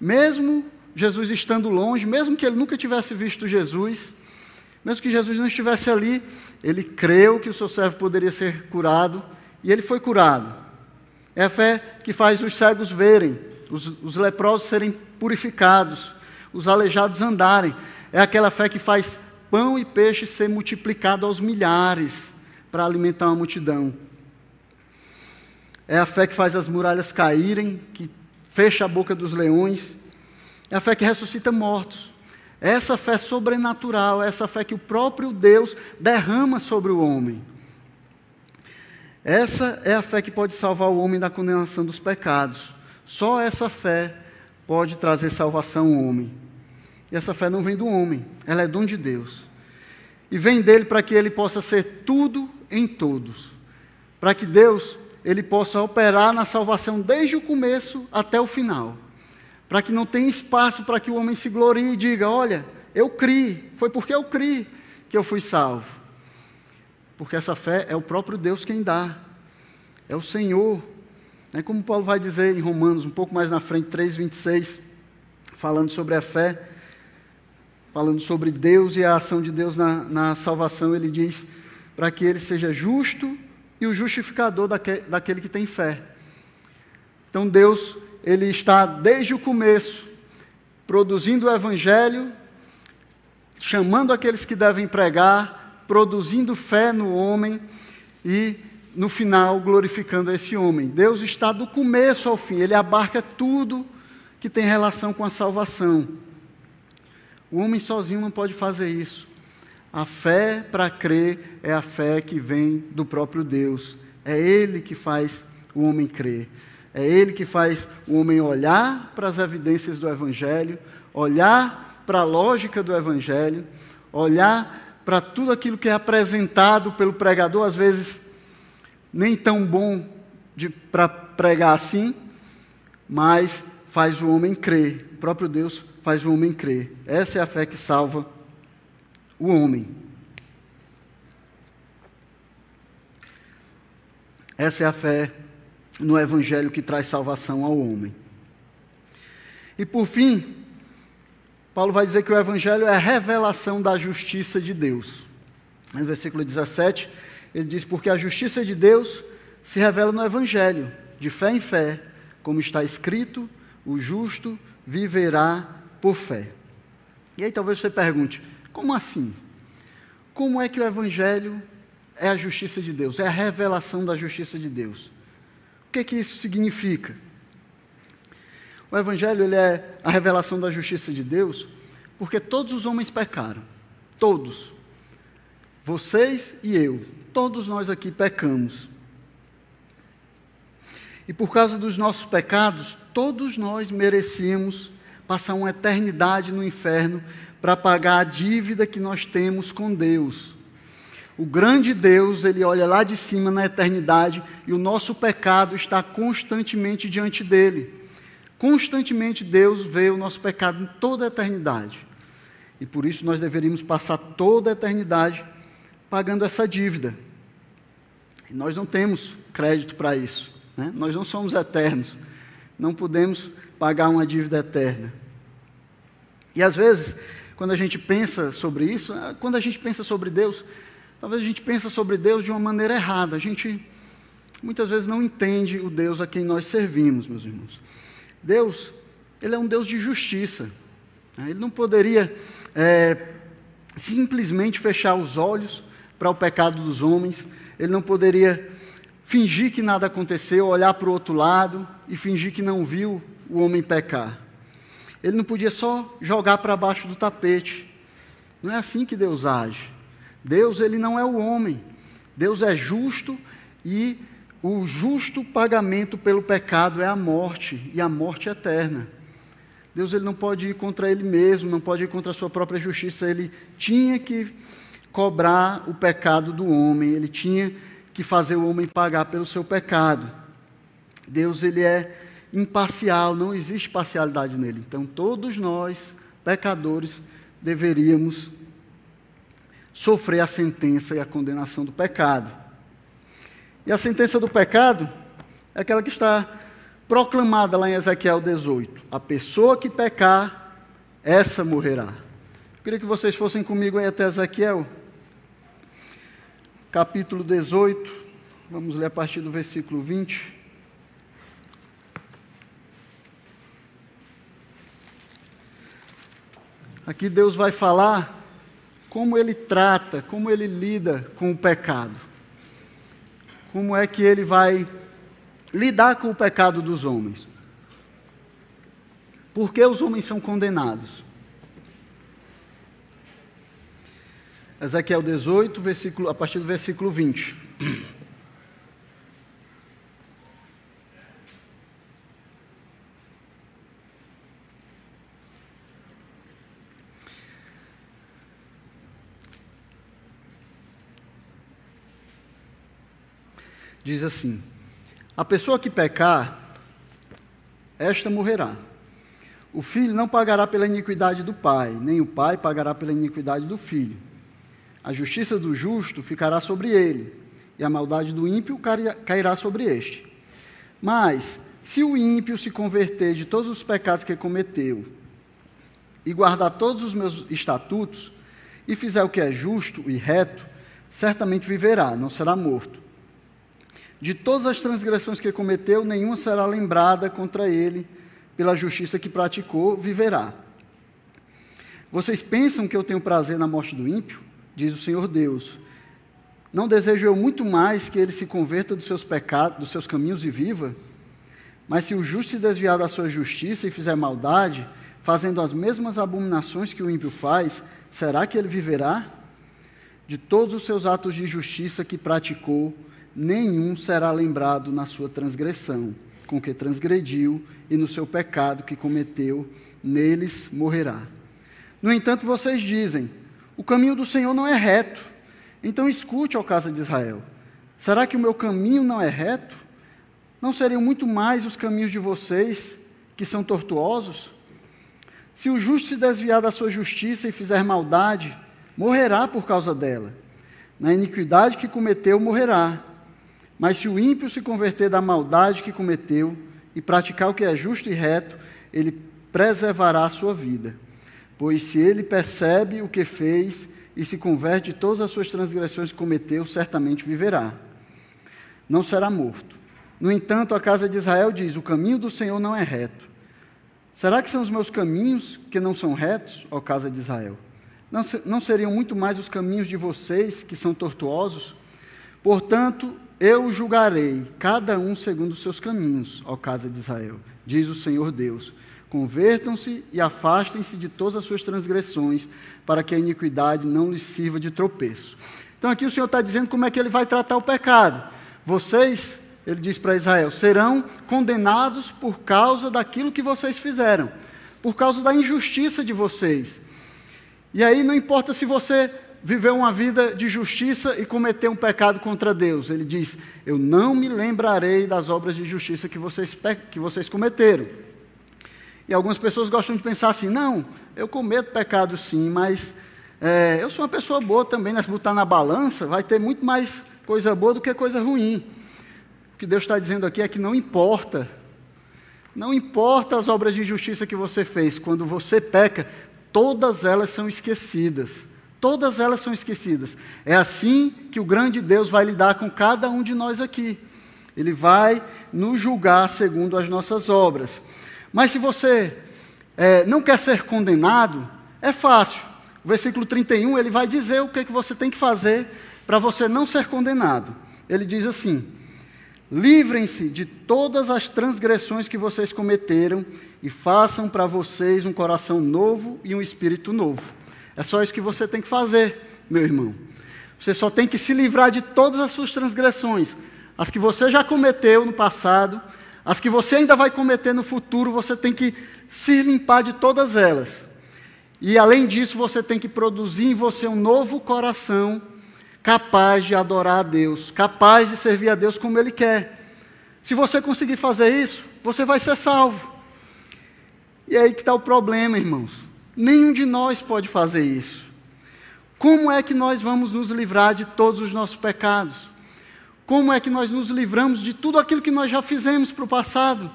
Mesmo Jesus estando longe, mesmo que ele nunca tivesse visto Jesus, mesmo que Jesus não estivesse ali, ele creu que o seu servo poderia ser curado e ele foi curado. É a fé que faz os cegos verem, os, os leprosos serem purificados, os aleijados andarem. É aquela fé que faz pão e peixe ser multiplicado aos milhares para alimentar uma multidão. É a fé que faz as muralhas caírem, que fecha a boca dos leões. É a fé que ressuscita mortos. Essa fé sobrenatural, essa fé que o próprio Deus derrama sobre o homem. Essa é a fé que pode salvar o homem da condenação dos pecados. Só essa fé pode trazer salvação ao homem. E essa fé não vem do homem, ela é dom de Deus. E vem dele para que ele possa ser tudo em todos. Para que Deus ele possa operar na salvação desde o começo até o final. Para que não tenha espaço para que o homem se glorie e diga: Olha, eu criei, foi porque eu criei que eu fui salvo. Porque essa fé é o próprio Deus quem dá, é o Senhor é como Paulo vai dizer em Romanos, um pouco mais na frente, 3,26, falando sobre a fé, falando sobre Deus e a ação de Deus na, na salvação, ele diz: para que ele seja justo e o justificador daquele, daquele que tem fé. Então Deus, ele está desde o começo produzindo o evangelho, chamando aqueles que devem pregar, produzindo fé no homem e no final glorificando esse homem. Deus está do começo ao fim, ele abarca tudo que tem relação com a salvação. O homem sozinho não pode fazer isso. A fé para crer é a fé que vem do próprio Deus. É Ele que faz o homem crer. É Ele que faz o homem olhar para as evidências do Evangelho, olhar para a lógica do Evangelho, olhar para tudo aquilo que é apresentado pelo pregador, às vezes nem tão bom para pregar assim, mas faz o homem crer. O próprio Deus faz o homem crer. Essa é a fé que salva o homem. Essa é a fé no Evangelho que traz salvação ao homem. E por fim, Paulo vai dizer que o Evangelho é a revelação da justiça de Deus. No versículo 17, ele diz: Porque a justiça de Deus se revela no Evangelho, de fé em fé, como está escrito: o justo viverá por fé. E aí talvez você pergunte: como assim? Como é que o Evangelho é a justiça de Deus? É a revelação da justiça de Deus. O que, que isso significa? O Evangelho ele é a revelação da justiça de Deus, porque todos os homens pecaram. Todos. Vocês e eu. Todos nós aqui pecamos. E por causa dos nossos pecados, todos nós merecíamos passar uma eternidade no inferno para pagar a dívida que nós temos com Deus. O grande Deus, ele olha lá de cima na eternidade e o nosso pecado está constantemente diante dele. Constantemente Deus vê o nosso pecado em toda a eternidade. E por isso nós deveríamos passar toda a eternidade pagando essa dívida. E nós não temos crédito para isso. Né? Nós não somos eternos. Não podemos pagar uma dívida eterna. E às vezes, quando a gente pensa sobre isso, ah, quando a gente pensa sobre Deus, talvez a gente pensa sobre Deus de uma maneira errada. A gente muitas vezes não entende o Deus a quem nós servimos, meus irmãos. Deus, Ele é um Deus de justiça. Né? Ele não poderia é, simplesmente fechar os olhos para o pecado dos homens, ele não poderia fingir que nada aconteceu, olhar para o outro lado e fingir que não viu o homem pecar. Ele não podia só jogar para baixo do tapete. Não é assim que Deus age. Deus, ele não é o homem. Deus é justo e o justo pagamento pelo pecado é a morte, e a morte eterna. Deus ele não pode ir contra ele mesmo, não pode ir contra a sua própria justiça, ele tinha que cobrar o pecado do homem, ele tinha que fazer o homem pagar pelo seu pecado. Deus ele é imparcial, não existe parcialidade nele. Então todos nós, pecadores, deveríamos sofrer a sentença e a condenação do pecado. E a sentença do pecado é aquela que está proclamada lá em Ezequiel 18: A pessoa que pecar, essa morrerá. Eu queria que vocês fossem comigo aí até Ezequiel, capítulo 18, vamos ler a partir do versículo 20. Aqui Deus vai falar como ele trata, como ele lida com o pecado. Como é que ele vai lidar com o pecado dos homens. Por que os homens são condenados? Ezequiel 18, versículo, a partir do versículo 20. Diz assim: a pessoa que pecar, esta morrerá. O filho não pagará pela iniquidade do pai, nem o pai pagará pela iniquidade do filho. A justiça do justo ficará sobre ele, e a maldade do ímpio cairá sobre este. Mas, se o ímpio se converter de todos os pecados que cometeu, e guardar todos os meus estatutos, e fizer o que é justo e reto, certamente viverá, não será morto. De todas as transgressões que cometeu, nenhuma será lembrada contra ele, pela justiça que praticou, viverá. Vocês pensam que eu tenho prazer na morte do ímpio? Diz o Senhor Deus. Não desejo eu muito mais que ele se converta dos seus pecados, dos seus caminhos e viva? Mas se o justo se desviar da sua justiça e fizer maldade, fazendo as mesmas abominações que o ímpio faz, será que ele viverá? De todos os seus atos de justiça que praticou, nenhum será lembrado na sua transgressão, com que transgrediu, e no seu pecado que cometeu, neles morrerá. No entanto, vocês dizem: o caminho do Senhor não é reto. Então escute, ó casa de Israel: será que o meu caminho não é reto? Não seriam muito mais os caminhos de vocês que são tortuosos? Se o justo se desviar da sua justiça e fizer maldade, morrerá por causa dela. Na iniquidade que cometeu, morrerá. Mas se o ímpio se converter da maldade que cometeu e praticar o que é justo e reto, ele preservará a sua vida. Pois se ele percebe o que fez e se converte de todas as suas transgressões que cometeu, certamente viverá. Não será morto. No entanto, a casa de Israel diz: O caminho do Senhor não é reto. Será que são os meus caminhos que não são retos, ó casa de Israel? Não, não seriam muito mais os caminhos de vocês que são tortuosos? Portanto, eu julgarei cada um segundo os seus caminhos, ó casa de Israel, diz o Senhor Deus. Convertam-se e afastem-se de todas as suas transgressões, para que a iniquidade não lhes sirva de tropeço. Então aqui o Senhor está dizendo como é que ele vai tratar o pecado. Vocês, ele diz para Israel, serão condenados por causa daquilo que vocês fizeram, por causa da injustiça de vocês. E aí não importa se você viveu uma vida de justiça e cometeu um pecado contra Deus. Ele diz: Eu não me lembrarei das obras de justiça que vocês, que vocês cometeram. E algumas pessoas gostam de pensar assim: não, eu cometo pecado sim, mas é, eu sou uma pessoa boa também, né? se botar na balança, vai ter muito mais coisa boa do que coisa ruim. O que Deus está dizendo aqui é que não importa. Não importa as obras de justiça que você fez, quando você peca, todas elas são esquecidas. Todas elas são esquecidas. É assim que o grande Deus vai lidar com cada um de nós aqui. Ele vai nos julgar segundo as nossas obras. Mas se você é, não quer ser condenado, é fácil. O versículo 31 ele vai dizer o que, é que você tem que fazer para você não ser condenado. Ele diz assim: Livrem-se de todas as transgressões que vocês cometeram e façam para vocês um coração novo e um espírito novo. É só isso que você tem que fazer, meu irmão. Você só tem que se livrar de todas as suas transgressões, as que você já cometeu no passado, as que você ainda vai cometer no futuro, você tem que se limpar de todas elas. E além disso, você tem que produzir em você um novo coração capaz de adorar a Deus, capaz de servir a Deus como Ele quer. Se você conseguir fazer isso, você vai ser salvo. E é aí que está o problema, irmãos. Nenhum de nós pode fazer isso. Como é que nós vamos nos livrar de todos os nossos pecados? Como é que nós nos livramos de tudo aquilo que nós já fizemos para o passado?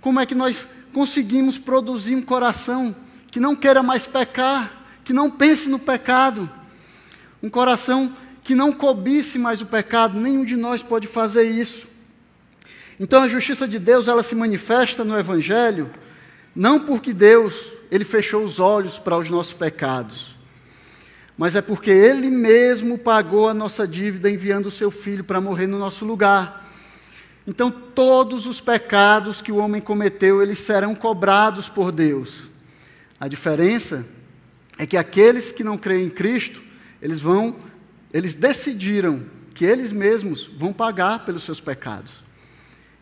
Como é que nós conseguimos produzir um coração que não queira mais pecar, que não pense no pecado? Um coração que não cobice mais o pecado, nenhum de nós pode fazer isso. Então a justiça de Deus, ela se manifesta no evangelho, não porque Deus, ele fechou os olhos para os nossos pecados, mas é porque ele mesmo pagou a nossa dívida enviando o seu filho para morrer no nosso lugar. Então todos os pecados que o homem cometeu, eles serão cobrados por Deus. A diferença é que aqueles que não creem em Cristo, eles vão, eles decidiram que eles mesmos vão pagar pelos seus pecados.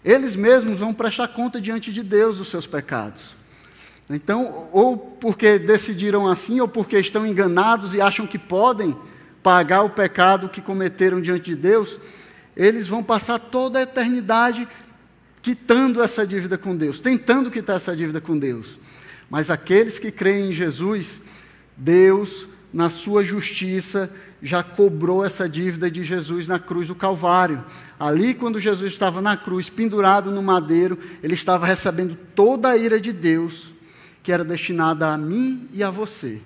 Eles mesmos vão prestar conta diante de Deus dos seus pecados. Então, ou porque decidiram assim, ou porque estão enganados e acham que podem pagar o pecado que cometeram diante de Deus, eles vão passar toda a eternidade quitando essa dívida com Deus, tentando quitar essa dívida com Deus. Mas aqueles que creem em Jesus, Deus na sua justiça, já cobrou essa dívida de Jesus na cruz do Calvário. Ali, quando Jesus estava na cruz, pendurado no madeiro, ele estava recebendo toda a ira de Deus, que era destinada a mim e a você.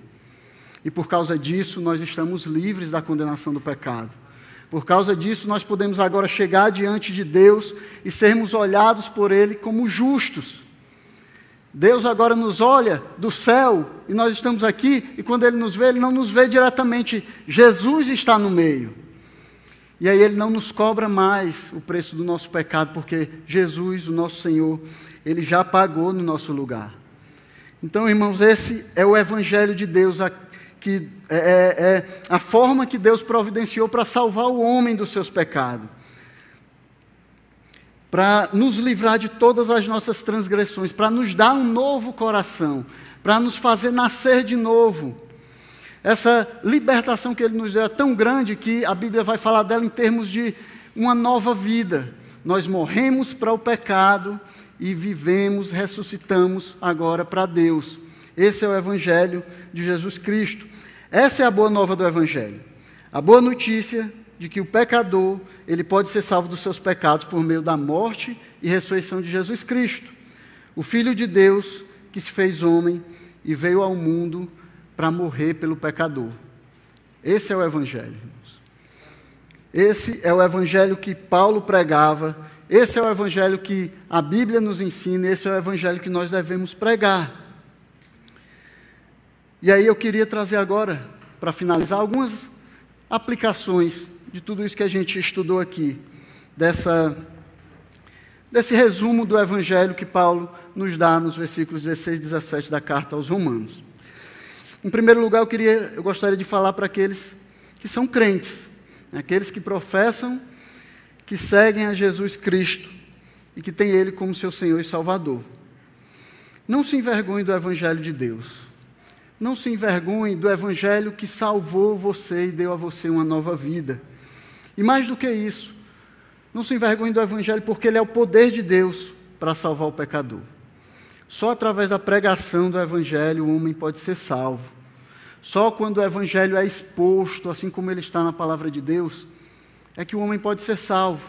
E por causa disso, nós estamos livres da condenação do pecado. Por causa disso, nós podemos agora chegar diante de Deus e sermos olhados por Ele como justos. Deus agora nos olha do céu e nós estamos aqui, e quando Ele nos vê, Ele não nos vê diretamente, Jesus está no meio. E aí Ele não nos cobra mais o preço do nosso pecado, porque Jesus, o nosso Senhor, Ele já pagou no nosso lugar. Então, irmãos, esse é o Evangelho de Deus, a, que é, é, é a forma que Deus providenciou para salvar o homem dos seus pecados para nos livrar de todas as nossas transgressões, para nos dar um novo coração, para nos fazer nascer de novo. Essa libertação que Ele nos deu é tão grande que a Bíblia vai falar dela em termos de uma nova vida. Nós morremos para o pecado e vivemos, ressuscitamos agora para Deus. Esse é o Evangelho de Jesus Cristo. Essa é a boa nova do Evangelho. A boa notícia de que o pecador, ele pode ser salvo dos seus pecados por meio da morte e ressurreição de Jesus Cristo, o Filho de Deus que se fez homem e veio ao mundo para morrer pelo pecador. Esse é o Evangelho, irmãos. Esse é o Evangelho que Paulo pregava, esse é o Evangelho que a Bíblia nos ensina, esse é o Evangelho que nós devemos pregar. E aí eu queria trazer agora, para finalizar, algumas aplicações de tudo isso que a gente estudou aqui, dessa, desse resumo do Evangelho que Paulo nos dá nos versículos 16 e 17 da carta aos Romanos. Em primeiro lugar, eu, queria, eu gostaria de falar para aqueles que são crentes, né, aqueles que professam que seguem a Jesus Cristo e que têm Ele como seu Senhor e Salvador. Não se envergonhe do Evangelho de Deus. Não se envergonhe do Evangelho que salvou você e deu a você uma nova vida. E mais do que isso, não se envergonhe do Evangelho porque ele é o poder de Deus para salvar o pecador. Só através da pregação do Evangelho o homem pode ser salvo. Só quando o Evangelho é exposto, assim como ele está na palavra de Deus, é que o homem pode ser salvo.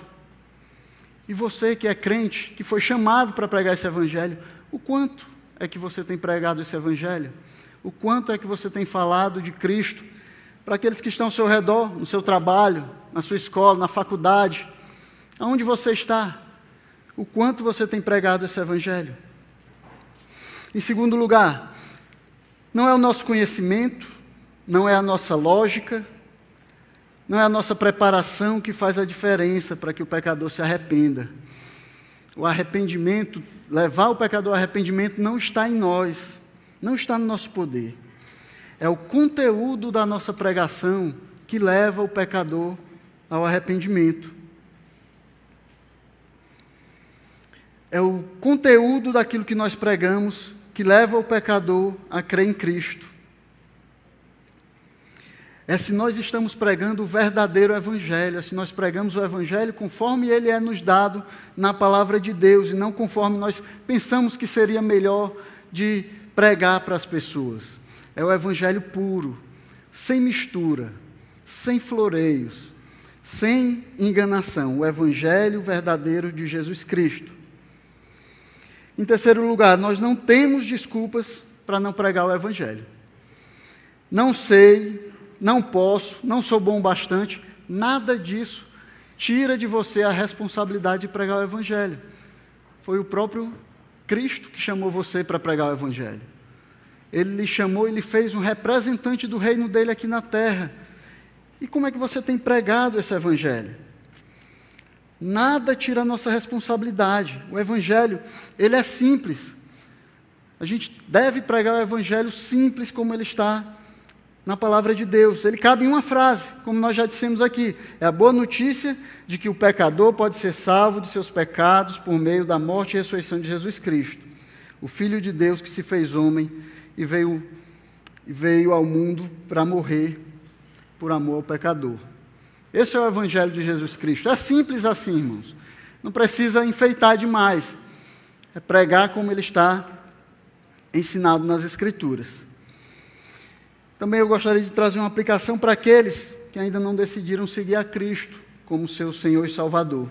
E você que é crente, que foi chamado para pregar esse Evangelho, o quanto é que você tem pregado esse Evangelho? O quanto é que você tem falado de Cristo para aqueles que estão ao seu redor, no seu trabalho, na sua escola, na faculdade, aonde você está? O quanto você tem pregado esse Evangelho? Em segundo lugar, não é o nosso conhecimento, não é a nossa lógica, não é a nossa preparação que faz a diferença para que o pecador se arrependa. O arrependimento, levar o pecador ao arrependimento, não está em nós, não está no nosso poder. É o conteúdo da nossa pregação que leva o pecador ao arrependimento. É o conteúdo daquilo que nós pregamos que leva o pecador a crer em Cristo. É se nós estamos pregando o verdadeiro Evangelho, é se nós pregamos o Evangelho conforme ele é nos dado na palavra de Deus e não conforme nós pensamos que seria melhor de pregar para as pessoas. É o Evangelho puro, sem mistura, sem floreios, sem enganação. O Evangelho verdadeiro de Jesus Cristo. Em terceiro lugar, nós não temos desculpas para não pregar o Evangelho. Não sei, não posso, não sou bom bastante, nada disso tira de você a responsabilidade de pregar o Evangelho. Foi o próprio Cristo que chamou você para pregar o Evangelho. Ele lhe chamou e lhe fez um representante do reino dele aqui na terra. E como é que você tem pregado esse Evangelho? Nada tira a nossa responsabilidade. O evangelho, ele é simples. A gente deve pregar o evangelho simples como ele está na palavra de Deus. Ele cabe em uma frase, como nós já dissemos aqui. É a boa notícia de que o pecador pode ser salvo de seus pecados por meio da morte e ressurreição de Jesus Cristo, o Filho de Deus que se fez homem e veio, veio ao mundo para morrer por amor ao pecador. Esse é o Evangelho de Jesus Cristo. É simples assim, irmãos. Não precisa enfeitar demais. É pregar como ele está ensinado nas Escrituras. Também eu gostaria de trazer uma aplicação para aqueles que ainda não decidiram seguir a Cristo como seu Senhor e Salvador.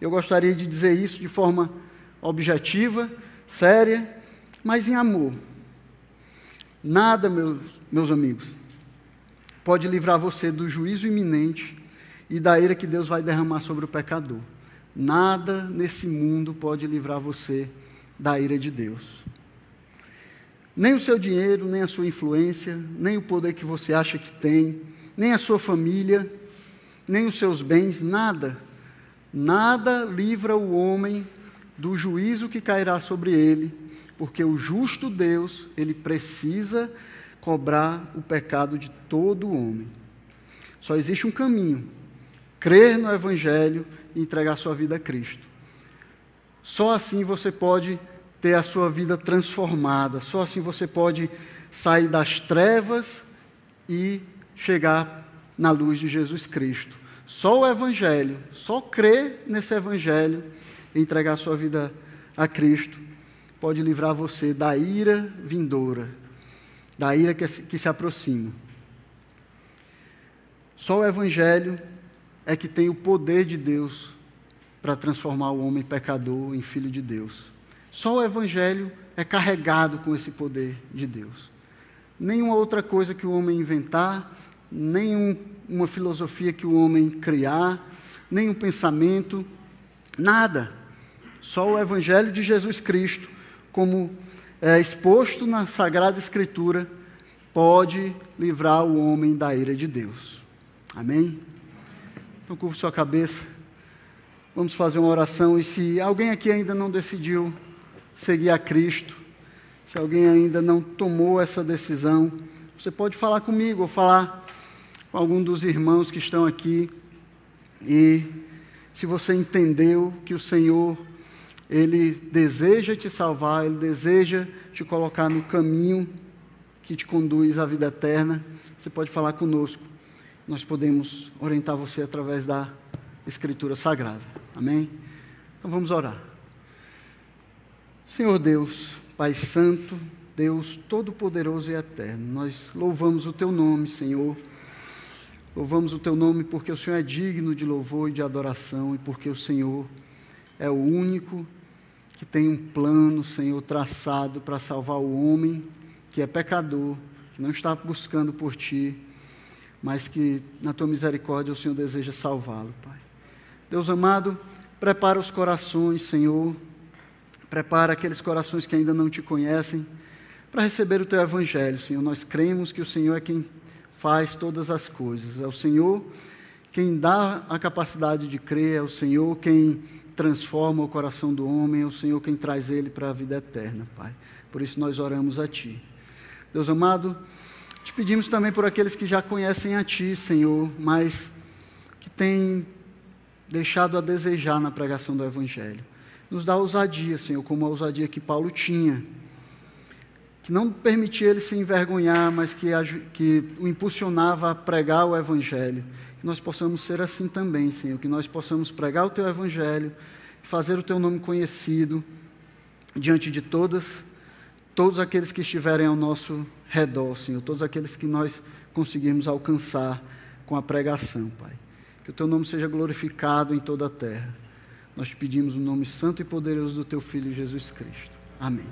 Eu gostaria de dizer isso de forma objetiva, séria, mas em amor. Nada, meus, meus amigos, pode livrar você do juízo iminente e da ira que Deus vai derramar sobre o pecador. Nada nesse mundo pode livrar você da ira de Deus. Nem o seu dinheiro, nem a sua influência, nem o poder que você acha que tem, nem a sua família, nem os seus bens, nada. Nada livra o homem do juízo que cairá sobre ele, porque o justo Deus, ele precisa cobrar o pecado de todo homem. Só existe um caminho: crer no Evangelho e entregar sua vida a Cristo. Só assim você pode ter a sua vida transformada, só assim você pode sair das trevas e chegar na luz de Jesus Cristo. Só o Evangelho, só crer nesse Evangelho e entregar sua vida a Cristo pode livrar você da ira vindoura, da ira que, que se aproxima. Só o Evangelho é que tem o poder de Deus para transformar o homem pecador em filho de Deus. Só o Evangelho é carregado com esse poder de Deus. Nenhuma outra coisa que o homem inventar, nenhuma filosofia que o homem criar, nenhum pensamento, nada. Só o Evangelho de Jesus Cristo, como é, exposto na Sagrada Escritura, pode livrar o homem da ira de Deus. Amém? Então, curva sua cabeça. Vamos fazer uma oração. E se alguém aqui ainda não decidiu seguir a Cristo, se alguém ainda não tomou essa decisão, você pode falar comigo ou falar com algum dos irmãos que estão aqui. E se você entendeu que o Senhor, Ele deseja te salvar, Ele deseja te colocar no caminho que te conduz à vida eterna, você pode falar conosco. Nós podemos orientar você através da Escritura Sagrada. Amém? Então vamos orar. Senhor Deus, Pai Santo, Deus Todo-Poderoso e Eterno, nós louvamos o Teu nome, Senhor. Louvamos o Teu nome porque o Senhor é digno de louvor e de adoração e porque o Senhor é o único que tem um plano, Senhor, traçado para salvar o homem que é pecador, que não está buscando por Ti, mas que na Tua misericórdia o Senhor deseja salvá-lo, Pai. Deus amado, prepara os corações, Senhor, prepara aqueles corações que ainda não Te conhecem, para receber o Teu Evangelho, Senhor. Nós cremos que o Senhor é quem faz todas as coisas, é o Senhor quem dá a capacidade de crer, é o Senhor quem transforma o coração do homem, é o Senhor quem traz ele para a vida eterna, Pai. Por isso nós oramos a Ti. Deus amado, te pedimos também por aqueles que já conhecem a Ti, Senhor, mas que têm deixado a desejar na pregação do Evangelho. Nos dá ousadia, Senhor, como a ousadia que Paulo tinha, que não permitia ele se envergonhar, mas que, que o impulsionava a pregar o Evangelho. Que nós possamos ser assim também, Senhor, que nós possamos pregar o Teu Evangelho, fazer o Teu nome conhecido diante de todas todos aqueles que estiverem ao nosso redor, Senhor, todos aqueles que nós conseguirmos alcançar com a pregação, Pai. Que o Teu nome seja glorificado em toda a terra. Nós te pedimos o nome santo e poderoso do Teu Filho Jesus Cristo. Amém.